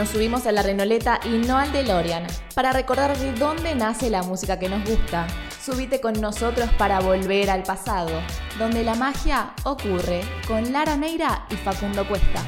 Nos subimos a la Renoleta y no al DeLorean para recordar de dónde nace la música que nos gusta. Subite con nosotros para volver al pasado, donde la magia ocurre con Lara Neira y Facundo Cuesta.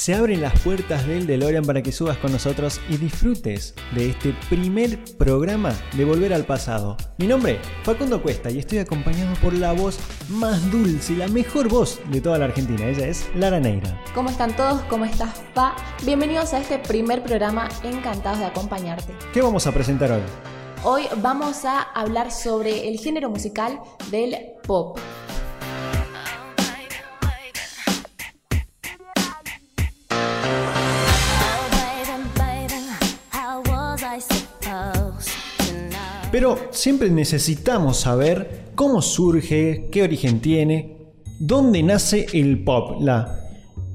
Se abren las puertas del DeLorean para que subas con nosotros y disfrutes de este primer programa de Volver al Pasado. Mi nombre, Facundo Cuesta, y estoy acompañado por la voz más dulce, la mejor voz de toda la Argentina. Ella es Lara Neira. ¿Cómo están todos? ¿Cómo estás, Pa? Bienvenidos a este primer programa, encantados de acompañarte. ¿Qué vamos a presentar hoy? Hoy vamos a hablar sobre el género musical del pop. Pero siempre necesitamos saber cómo surge, qué origen tiene, dónde nace el pop. La...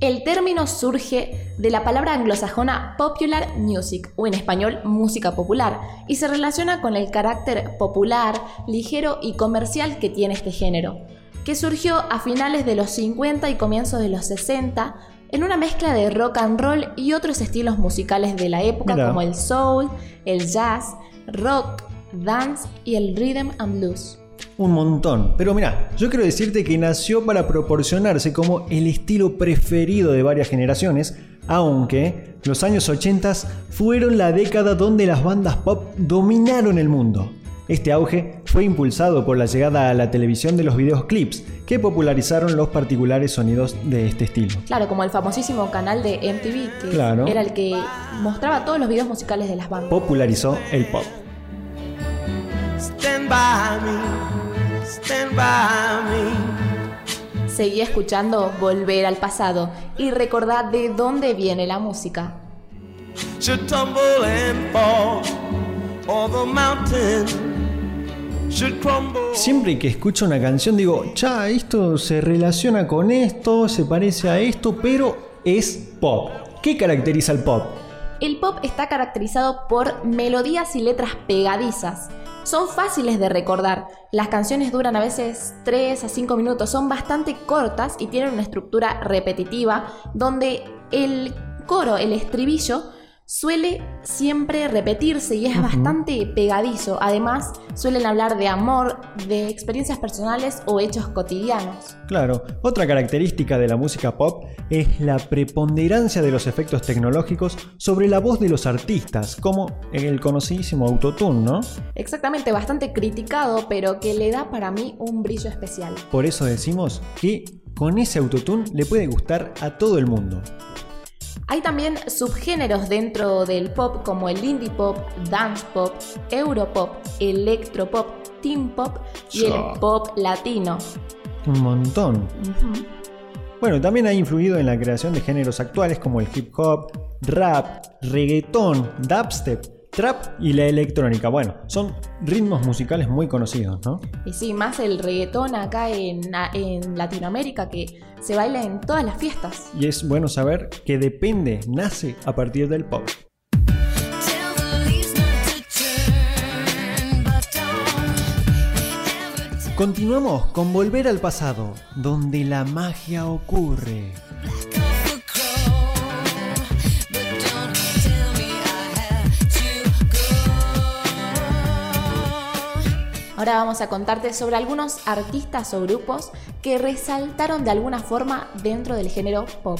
El término surge de la palabra anglosajona popular music, o en español música popular, y se relaciona con el carácter popular, ligero y comercial que tiene este género, que surgió a finales de los 50 y comienzos de los 60 en una mezcla de rock and roll y otros estilos musicales de la época como el soul, el jazz, rock, dance y el rhythm and blues. Un montón. Pero mira, yo quiero decirte que nació para proporcionarse como el estilo preferido de varias generaciones, aunque los años 80 fueron la década donde las bandas pop dominaron el mundo. Este auge fue impulsado por la llegada a la televisión de los videoclips, que popularizaron los particulares sonidos de este estilo. Claro, como el famosísimo canal de MTV, que era el que mostraba todos los videos musicales de las bandas. Popularizó el pop. Seguí escuchando Volver al pasado y recordad de dónde viene la música. Siempre que escucho una canción digo, cha, esto se relaciona con esto, se parece a esto, pero es pop. ¿Qué caracteriza el pop? El pop está caracterizado por melodías y letras pegadizas son fáciles de recordar. Las canciones duran a veces 3 a 5 minutos, son bastante cortas y tienen una estructura repetitiva donde el coro, el estribillo, suele siempre repetirse y es bastante pegadizo. Además, suelen hablar de amor, de experiencias personales o hechos cotidianos. Claro, otra característica de la música pop es la preponderancia de los efectos tecnológicos sobre la voz de los artistas, como el conocidísimo autotune, ¿no? Exactamente, bastante criticado, pero que le da para mí un brillo especial. Por eso decimos que con ese autotune le puede gustar a todo el mundo. Hay también subgéneros dentro del pop como el indie pop, dance pop, europop, electropop, teen pop y el pop latino. Un montón. Bueno, también ha influido en la creación de géneros actuales como el hip hop, rap, reggaetón, dubstep, trap y la electrónica. Bueno, son ritmos musicales muy conocidos, ¿no? Y sí, más el reggaetón acá en, en, Latinoamérica que se baila en todas las fiestas. Y es bueno saber que depende, nace a partir del pop. Continuamos con Volver al pasado, donde la magia ocurre. Ahora vamos a contarte sobre algunos artistas o grupos que resaltaron de alguna forma dentro del género pop.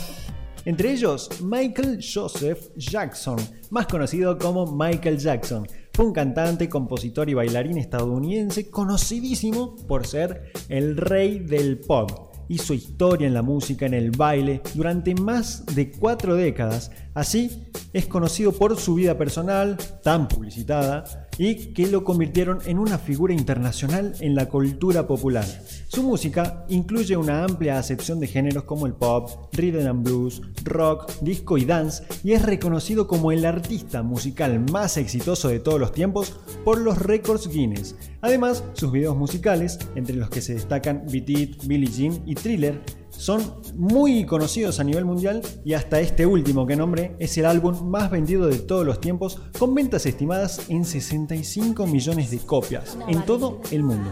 Entre ellos, Michael Joseph Jackson, más conocido como Michael Jackson. Fue un cantante, compositor y bailarín estadounidense conocidísimo por ser el rey del pop hizo historia en la música, en el baile, durante más de cuatro décadas. Así, es conocido por su vida personal, tan publicitada, y que lo convirtieron en una figura internacional en la cultura popular. Su música incluye una amplia acepción de géneros como el pop, rhythm and blues, rock, disco y dance, y es reconocido como el artista musical más exitoso de todos los tiempos por los récords Guinness. Además, sus videos musicales, entre los que se destacan Beat It, Billie Jean y Thriller, son muy conocidos a nivel mundial y hasta este último que nombré es el álbum más vendido de todos los tiempos con ventas estimadas en 65 millones de copias en todo el mundo.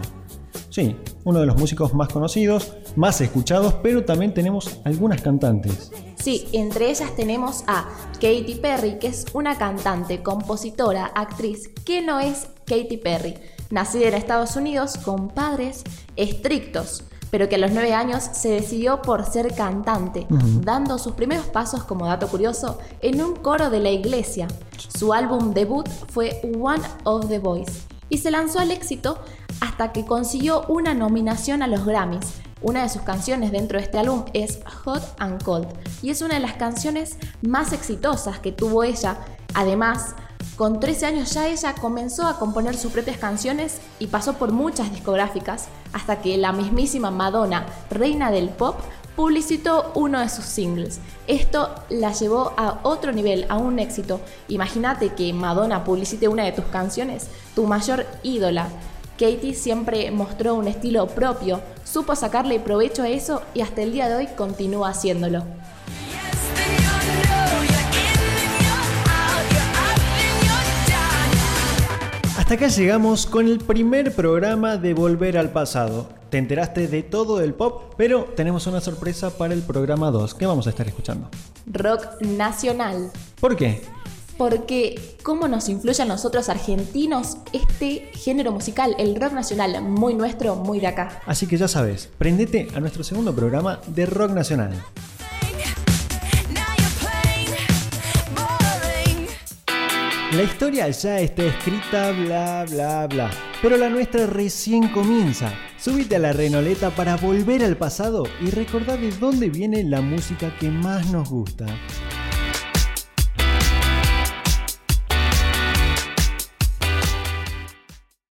Sí, uno de los músicos más conocidos, más escuchados, pero también tenemos algunas cantantes. Sí, entre ellas tenemos a Katy Perry, que es una cantante, compositora, actriz, que no es Katy Perry, nacida en Estados Unidos con padres estrictos, pero que a los nueve años se decidió por ser cantante, dando sus primeros pasos como dato curioso en un coro de la iglesia. Su álbum debut fue One of the Boys y se lanzó al éxito hasta que consiguió una nominación a los Grammys. Una de sus canciones dentro de este álbum es Hot and Cold y es una de las canciones más exitosas que tuvo ella. Además, con 13 años ya ella comenzó a componer sus propias canciones y pasó por muchas discográficas hasta que la mismísima Madonna, reina del pop, publicitó uno de sus singles. Esto la llevó a otro nivel, a un éxito. Imagínate que Madonna publicite una de tus canciones, tu mayor ídola. Katie siempre mostró un estilo propio, supo sacarle provecho a eso y hasta el día de hoy continúa haciéndolo. Hasta acá llegamos con el primer programa de Volver al Pasado. Te enteraste de todo el pop, pero tenemos una sorpresa para el programa 2. ¿Qué vamos a estar escuchando? Rock nacional. ¿Por qué? Porque cómo nos influye a nosotros argentinos este género musical, el rock nacional, muy nuestro, muy de acá. Así que ya sabes, prendete a nuestro segundo programa de rock nacional. La historia ya está escrita, bla, bla, bla. Pero la nuestra recién comienza. Subite a la renoleta para volver al pasado y recordar de dónde viene la música que más nos gusta.